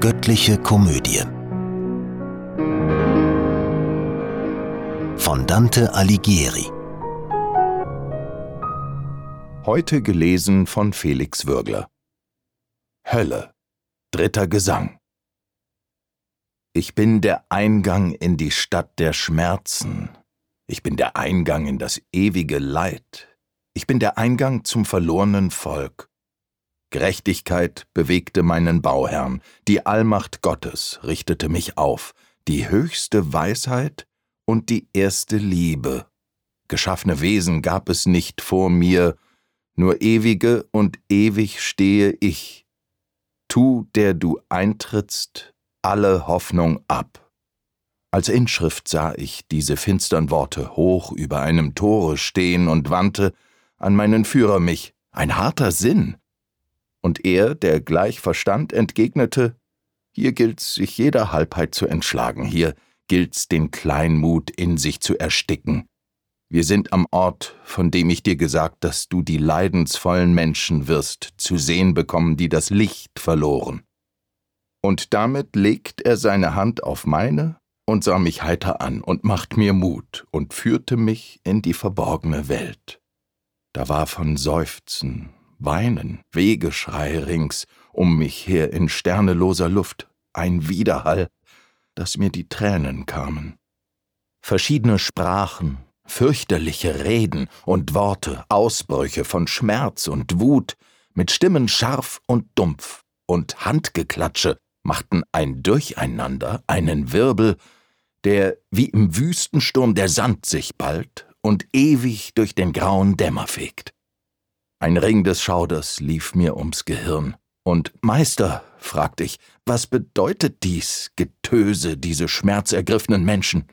Göttliche Komödie. Von Dante Alighieri. Heute gelesen von Felix Würgler. Hölle Dritter Gesang. Ich bin der Eingang in die Stadt der Schmerzen, ich bin der Eingang in das ewige Leid, ich bin der Eingang zum verlorenen Volk. Gerechtigkeit bewegte meinen Bauherrn, die Allmacht Gottes richtete mich auf, die höchste Weisheit und die erste Liebe. Geschaffene Wesen gab es nicht vor mir, nur ewige und ewig stehe ich. Tu, der du eintrittst, alle Hoffnung ab. Als Inschrift sah ich diese finstern Worte hoch über einem Tore stehen und wandte an meinen Führer mich, ein harter Sinn, und er, der gleich verstand, entgegnete Hier gilt's, sich jeder Halbheit zu entschlagen, hier gilt's, den Kleinmut in sich zu ersticken. Wir sind am Ort, von dem ich dir gesagt, dass du die leidensvollen Menschen wirst zu sehen bekommen, die das Licht verloren. Und damit legt er seine Hand auf meine und sah mich heiter an und macht mir Mut und führte mich in die verborgene Welt. Da war von Seufzen Weinen, Wegeschrei rings um mich her in sterneloser Luft, ein Widerhall, dass mir die Tränen kamen. Verschiedene Sprachen, fürchterliche Reden und Worte, Ausbrüche von Schmerz und Wut, mit Stimmen scharf und dumpf und Handgeklatsche machten ein Durcheinander, einen Wirbel, der wie im Wüstensturm der Sand sich ballt und ewig durch den grauen Dämmer fegt. Ein Ring des Schauders lief mir ums Gehirn. Und Meister, fragte ich, was bedeutet dies Getöse, diese schmerzergriffenen Menschen?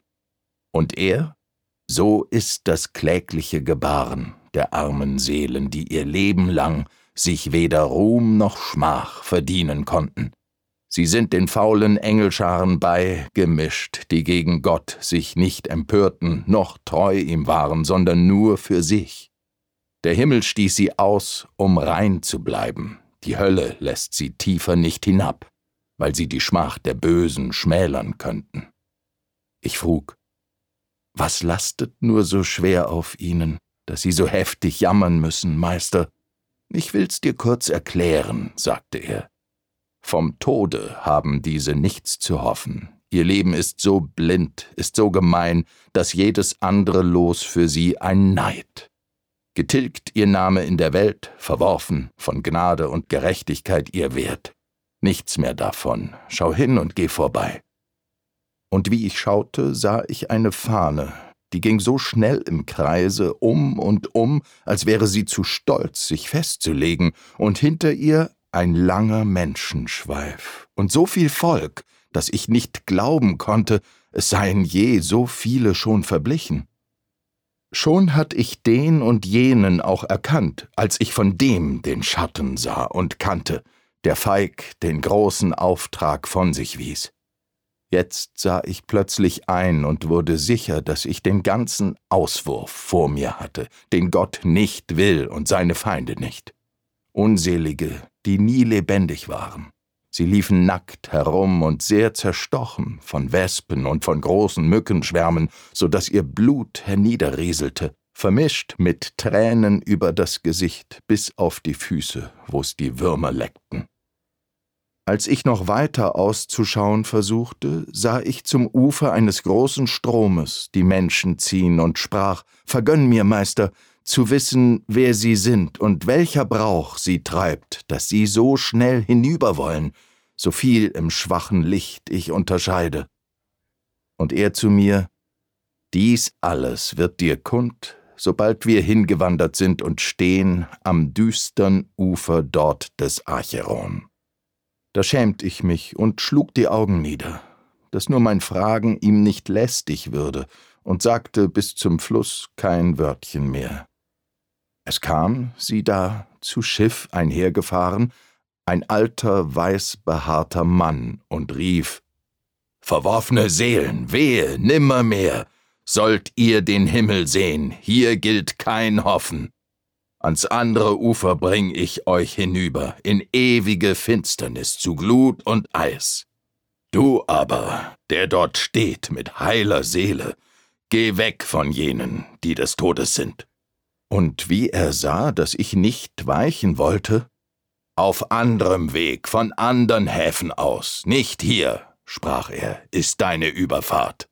Und er? So ist das klägliche Gebaren der armen Seelen, die ihr Leben lang sich weder Ruhm noch Schmach verdienen konnten. Sie sind den faulen Engelscharen beigemischt, die gegen Gott sich nicht empörten, noch treu ihm waren, sondern nur für sich. Der Himmel stieß sie aus, um rein zu bleiben, die Hölle lässt sie tiefer nicht hinab, weil sie die Schmach der Bösen schmälern könnten. Ich frug, was lastet nur so schwer auf ihnen, dass sie so heftig jammern müssen, Meister? Ich will's dir kurz erklären, sagte er. Vom Tode haben diese nichts zu hoffen. Ihr Leben ist so blind, ist so gemein, dass jedes andere Los für sie ein Neid getilgt ihr Name in der Welt, verworfen, von Gnade und Gerechtigkeit ihr Wert. Nichts mehr davon, schau hin und geh vorbei. Und wie ich schaute, sah ich eine Fahne, die ging so schnell im Kreise um und um, als wäre sie zu stolz, sich festzulegen, und hinter ihr ein langer Menschenschweif und so viel Volk, dass ich nicht glauben konnte, es seien je so viele schon verblichen. Schon hatt ich den und jenen auch erkannt, als ich von dem den Schatten sah und kannte, der feig den großen Auftrag von sich wies. Jetzt sah ich plötzlich ein und wurde sicher, dass ich den ganzen Auswurf vor mir hatte, den Gott nicht will und seine Feinde nicht. Unselige, die nie lebendig waren, Sie liefen nackt herum und sehr zerstochen von Wespen und von großen Mückenschwärmen, so dass ihr Blut herniederrieselte, vermischt mit Tränen über das Gesicht bis auf die Füße, wo's die Würmer leckten. Als ich noch weiter auszuschauen versuchte, sah ich zum Ufer eines großen Stromes die Menschen ziehen und sprach Vergönn mir, Meister, zu wissen, wer sie sind und welcher Brauch sie treibt, dass sie so schnell hinüber wollen, so viel im schwachen Licht ich unterscheide. Und er zu mir, dies alles wird dir kund, sobald wir hingewandert sind und stehen am düstern Ufer dort des Acheron. Da schämt ich mich und schlug die Augen nieder, dass nur mein Fragen ihm nicht lästig würde, und sagte bis zum Fluss kein Wörtchen mehr. Es kam, sieh da, zu Schiff einhergefahren, ein alter, weißbehaarter Mann und rief Verworfene Seelen, wehe, nimmermehr, sollt ihr den Himmel sehen, hier gilt kein Hoffen. Ans andere Ufer bring ich euch hinüber, in ewige Finsternis zu Glut und Eis. Du aber, der dort steht mit heiler Seele, geh weg von jenen, die des Todes sind. Und wie er sah, dass ich nicht weichen wollte, auf anderem Weg, von andern Häfen aus, nicht hier, sprach er, ist deine Überfahrt.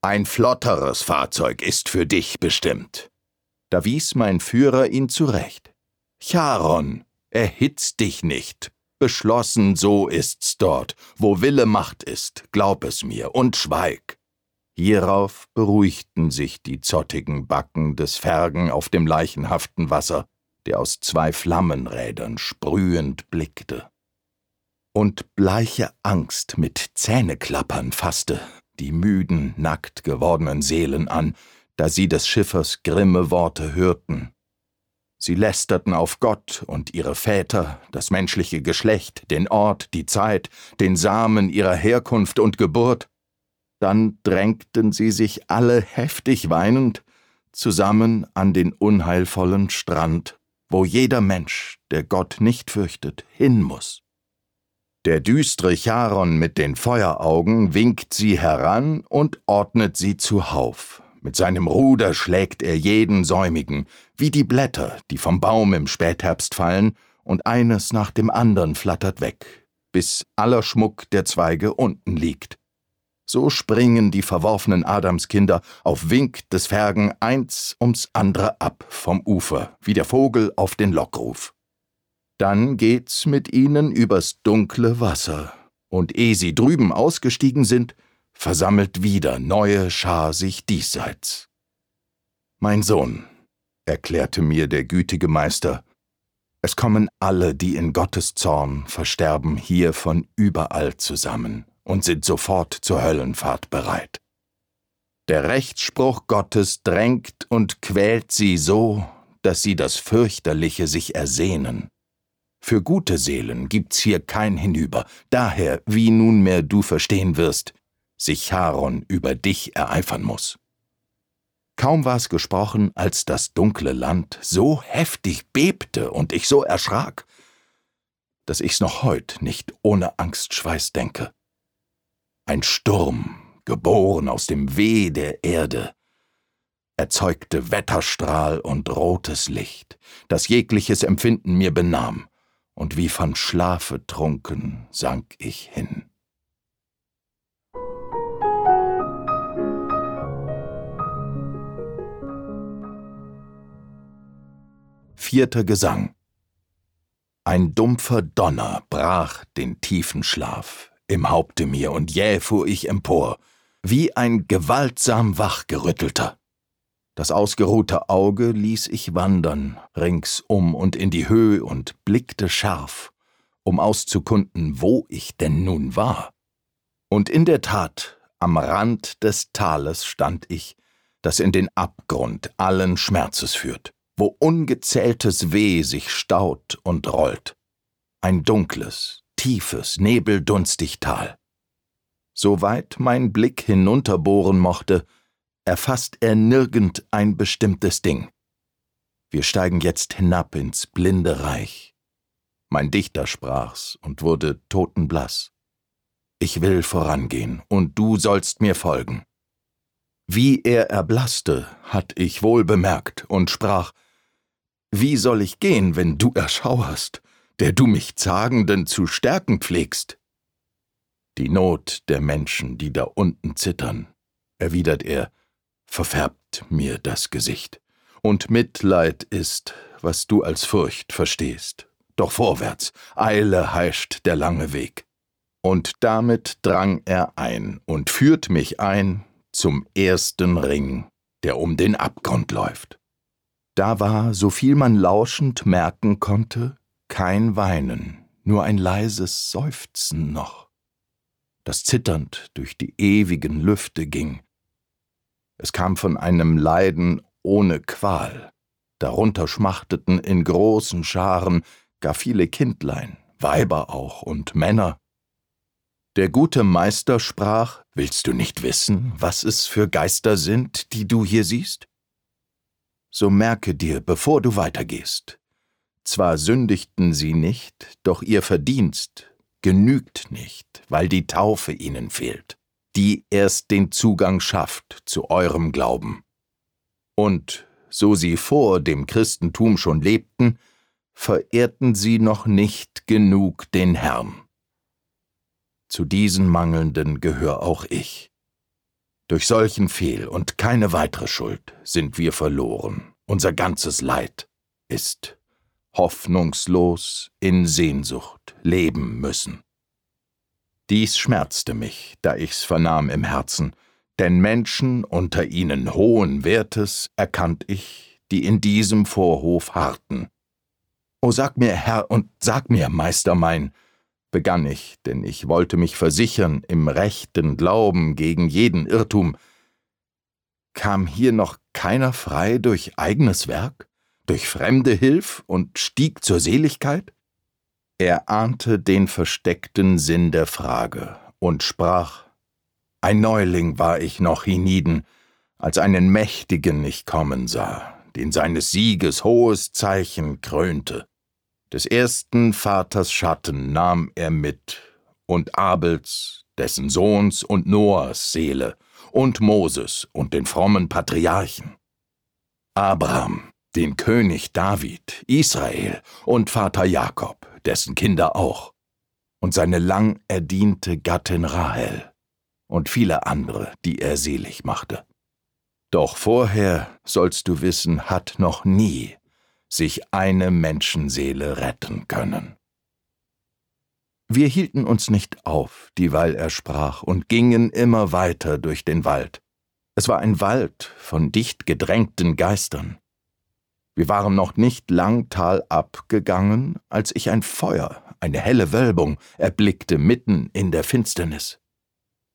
Ein flotteres Fahrzeug ist für dich bestimmt. Da wies mein Führer ihn zurecht. Charon, erhitz dich nicht. Beschlossen, so ist's dort. Wo Wille Macht ist, glaub es mir und schweig. Hierauf beruhigten sich die zottigen Backen des Fergen auf dem leichenhaften Wasser, der aus zwei Flammenrädern sprühend blickte. Und bleiche Angst mit Zähneklappern fasste die müden, nackt gewordenen Seelen an, da sie des Schiffers grimme Worte hörten. Sie lästerten auf Gott und ihre Väter, das menschliche Geschlecht, den Ort, die Zeit, den Samen ihrer Herkunft und Geburt. Dann drängten sie sich alle heftig weinend zusammen an den unheilvollen Strand, wo jeder Mensch, der Gott nicht fürchtet, hin muss. Der düstre Charon mit den Feueraugen winkt sie heran und ordnet sie zuhauf. Mit seinem Ruder schlägt er jeden Säumigen, wie die Blätter, die vom Baum im Spätherbst fallen, und eines nach dem andern flattert weg, bis aller Schmuck der Zweige unten liegt. So springen die verworfenen Adamskinder auf Wink des Fergen eins ums andere ab vom Ufer, wie der Vogel auf den Lockruf. Dann geht's mit ihnen übers dunkle Wasser, und ehe sie drüben ausgestiegen sind, versammelt wieder neue Schar sich diesseits. Mein Sohn, erklärte mir der gütige Meister, es kommen alle, die in Gottes Zorn versterben, hier von überall zusammen und sind sofort zur Höllenfahrt bereit. Der Rechtsspruch Gottes drängt und quält sie so, dass sie das Fürchterliche sich ersehnen. Für gute Seelen gibt's hier kein Hinüber, daher, wie nunmehr du verstehen wirst, sich Charon über dich ereifern muss. Kaum war's gesprochen, als das dunkle Land so heftig bebte und ich so erschrak, dass ich's noch heut nicht ohne Angstschweiß denke. Ein Sturm, geboren aus dem Weh der Erde, erzeugte Wetterstrahl und rotes Licht, das jegliches Empfinden mir benahm, und wie von Schlafe trunken sank ich hin. Vierter Gesang Ein dumpfer Donner brach den tiefen Schlaf im Haupte mir, und jäh fuhr ich empor, wie ein gewaltsam wachgerüttelter. Das ausgeruhte Auge ließ ich wandern, ringsum und in die Höhe und blickte scharf, um auszukunden, wo ich denn nun war. Und in der Tat, am Rand des Tales stand ich, das in den Abgrund allen Schmerzes führt, wo ungezähltes Weh sich staut und rollt. Ein dunkles, tiefes, nebeldunstig Tal. Soweit mein Blick hinunterbohren mochte, erfasst er nirgend ein bestimmtes Ding. Wir steigen jetzt hinab ins blinde Reich. Mein Dichter sprach's und wurde totenblass. Ich will vorangehen, und du sollst mir folgen. Wie er erblasste, hatt ich wohl bemerkt und sprach, Wie soll ich gehen, wenn du erschauerst, der du mich Zagenden zu stärken pflegst? Die Not der Menschen, die da unten zittern, erwidert er, verfärbt mir das Gesicht. Und Mitleid ist, was du als Furcht verstehst. Doch vorwärts, Eile heischt der lange Weg. Und damit drang er ein und führt mich ein zum ersten Ring, der um den Abgrund läuft. Da war, so viel man lauschend merken konnte, kein Weinen, nur ein leises Seufzen noch, das zitternd durch die ewigen Lüfte ging, es kam von einem Leiden ohne Qual. Darunter schmachteten in großen Scharen gar viele Kindlein, Weiber auch und Männer. Der gute Meister sprach, Willst du nicht wissen, was es für Geister sind, die du hier siehst? so merke dir, bevor du weitergehst. Zwar sündigten sie nicht, doch ihr Verdienst genügt nicht, weil die Taufe ihnen fehlt, die erst den Zugang schafft zu eurem Glauben. Und so sie vor dem Christentum schon lebten, verehrten sie noch nicht genug den Herrn. Zu diesen Mangelnden gehör auch ich. Durch solchen Fehl und keine weitere Schuld sind wir verloren. Unser ganzes Leid ist hoffnungslos in Sehnsucht leben müssen. Dies schmerzte mich, da ich's vernahm im Herzen, denn Menschen unter ihnen hohen Wertes erkannt ich, die in diesem Vorhof harrten. O sag mir, Herr, und sag mir, Meister mein, begann ich, denn ich wollte mich versichern im rechten Glauben gegen jeden Irrtum. Kam hier noch keiner frei durch eigenes Werk, durch fremde Hilf und stieg zur Seligkeit? Er ahnte den versteckten Sinn der Frage und sprach Ein Neuling war ich noch hienieden, als einen Mächtigen ich kommen sah, den seines Sieges hohes Zeichen krönte. Des ersten Vaters Schatten nahm er mit, und Abels, dessen Sohns und Noahs Seele, und Moses und den frommen Patriarchen. Abraham, den König David, Israel und Vater Jakob, dessen Kinder auch, und seine lang erdiente Gattin Rahel und viele andere, die er selig machte. Doch vorher, sollst du wissen, hat noch nie sich eine Menschenseele retten können. Wir hielten uns nicht auf, dieweil er sprach, und gingen immer weiter durch den Wald. Es war ein Wald von dicht gedrängten Geistern. Wir waren noch nicht lang talab gegangen, als ich ein Feuer, eine helle Wölbung, erblickte mitten in der Finsternis.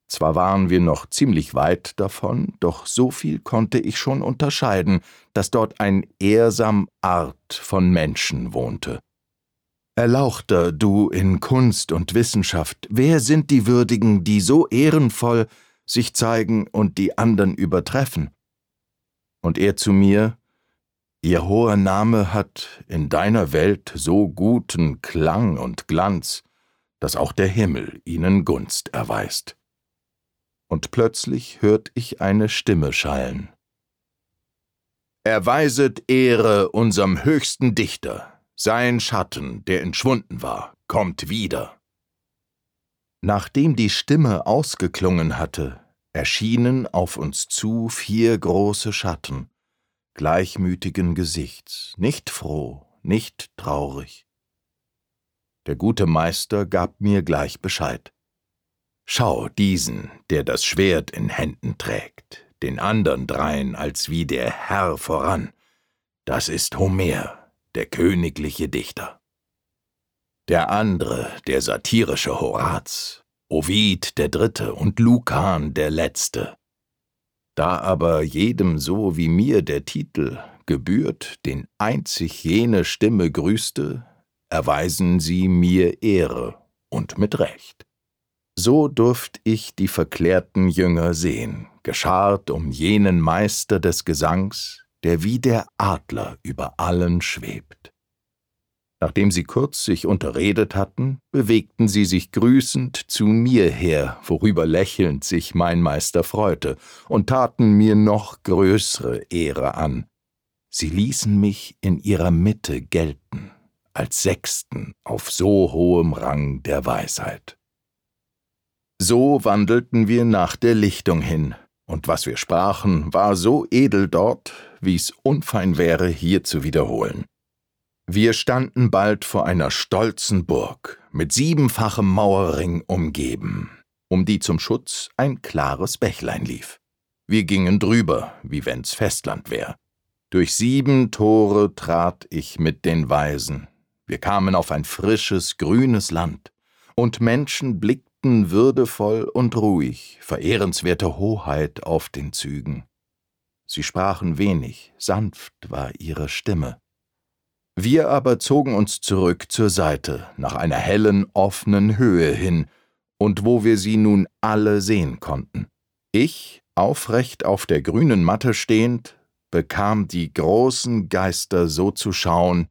Zwar waren wir noch ziemlich weit davon, doch so viel konnte ich schon unterscheiden, dass dort ein ehrsam Art von Menschen wohnte. Erlauchter, du in Kunst und Wissenschaft, wer sind die Würdigen, die so ehrenvoll sich zeigen und die andern übertreffen? Und er zu mir, Ihr hoher Name hat in deiner Welt so guten Klang und Glanz, dass auch der Himmel ihnen Gunst erweist und plötzlich hört ich eine Stimme schallen. Erweiset Ehre unserem höchsten Dichter, sein Schatten, der entschwunden war, kommt wieder. Nachdem die Stimme ausgeklungen hatte, erschienen auf uns zu vier große Schatten, gleichmütigen Gesichts, nicht froh, nicht traurig. Der gute Meister gab mir gleich Bescheid. Schau diesen, der das Schwert in Händen trägt, den andern drein als wie der Herr voran. Das ist Homer, der königliche Dichter. Der andere, der satirische Horaz, Ovid der Dritte und Lukan der Letzte. Da aber jedem so wie mir der Titel gebührt, den einzig jene Stimme grüßte, erweisen sie mir Ehre und mit Recht. So durft ich die verklärten Jünger sehen, geschart um jenen Meister des Gesangs, der wie der Adler über allen schwebt. Nachdem sie kurz sich unterredet hatten, bewegten sie sich grüßend zu mir her, worüber lächelnd sich mein Meister freute, und taten mir noch größere Ehre an. Sie ließen mich in ihrer Mitte gelten, als Sechsten auf so hohem Rang der Weisheit. So wandelten wir nach der Lichtung hin, und was wir sprachen, war so edel dort, wie's unfein wäre, hier zu wiederholen. Wir standen bald vor einer stolzen Burg, mit siebenfachem Mauerring umgeben, um die zum Schutz ein klares Bächlein lief. Wir gingen drüber, wie wenn's Festland wär. Durch sieben Tore trat ich mit den Weisen. Wir kamen auf ein frisches, grünes Land, und Menschen blickten blickten würdevoll und ruhig, verehrenswerte Hoheit auf den Zügen. Sie sprachen wenig, sanft war ihre Stimme. Wir aber zogen uns zurück zur Seite, nach einer hellen, offenen Höhe hin, und wo wir sie nun alle sehen konnten. Ich, aufrecht auf der grünen Matte stehend, bekam die großen Geister so zu schauen,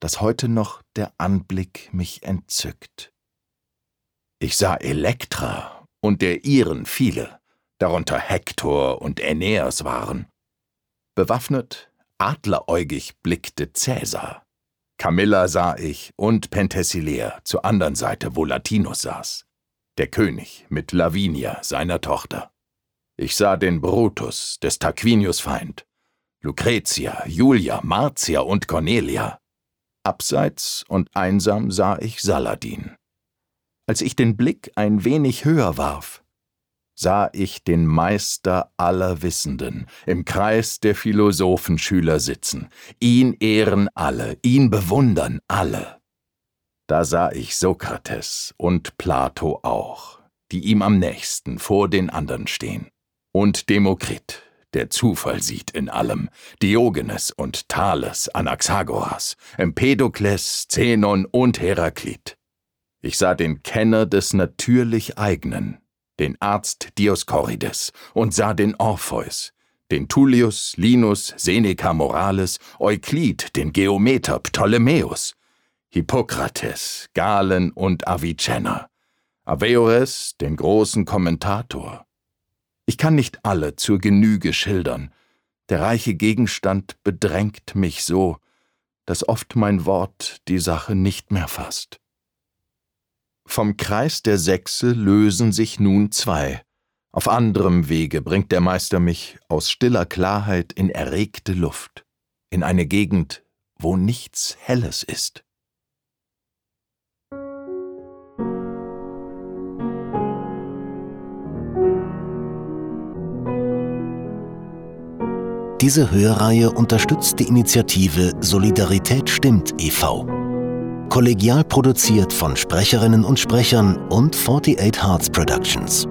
dass heute noch der Anblick mich entzückt. Ich sah Elektra und der ihren viele, darunter Hektor und Aeneas waren. Bewaffnet, adleräugig blickte Cäsar. Camilla sah ich und Penthesilea zur anderen Seite, wo Latinus saß. Der König mit Lavinia, seiner Tochter. Ich sah den Brutus, des Tarquinius Feind, Lucretia, Julia, Marcia und Cornelia. Abseits und einsam sah ich Saladin. Als ich den Blick ein wenig höher warf, sah ich den Meister aller Wissenden im Kreis der Philosophenschüler sitzen. Ihn ehren alle, ihn bewundern alle. Da sah ich Sokrates und Plato auch, die ihm am nächsten vor den anderen stehen und Demokrit, der Zufall sieht in allem, Diogenes und Thales, Anaxagoras, Empedokles, Zenon und Heraklit. Ich sah den Kenner des natürlich Eignen, den Arzt Dioskorides, und sah den Orpheus, den Tullius, Linus, Seneca Morales, Euklid, den Geometer Ptolemäus, Hippokrates, Galen und Avicenna, Averroes, den großen Kommentator, ich kann nicht alle zur Genüge schildern. Der reiche Gegenstand bedrängt mich so, dass oft mein Wort die Sache nicht mehr fasst. Vom Kreis der Sechse lösen sich nun zwei. Auf anderem Wege bringt der Meister mich aus stiller Klarheit in erregte Luft, in eine Gegend, wo nichts Helles ist. Diese Hörreihe unterstützt die Initiative Solidarität stimmt e.V. Kollegial produziert von Sprecherinnen und Sprechern und 48 Hearts Productions.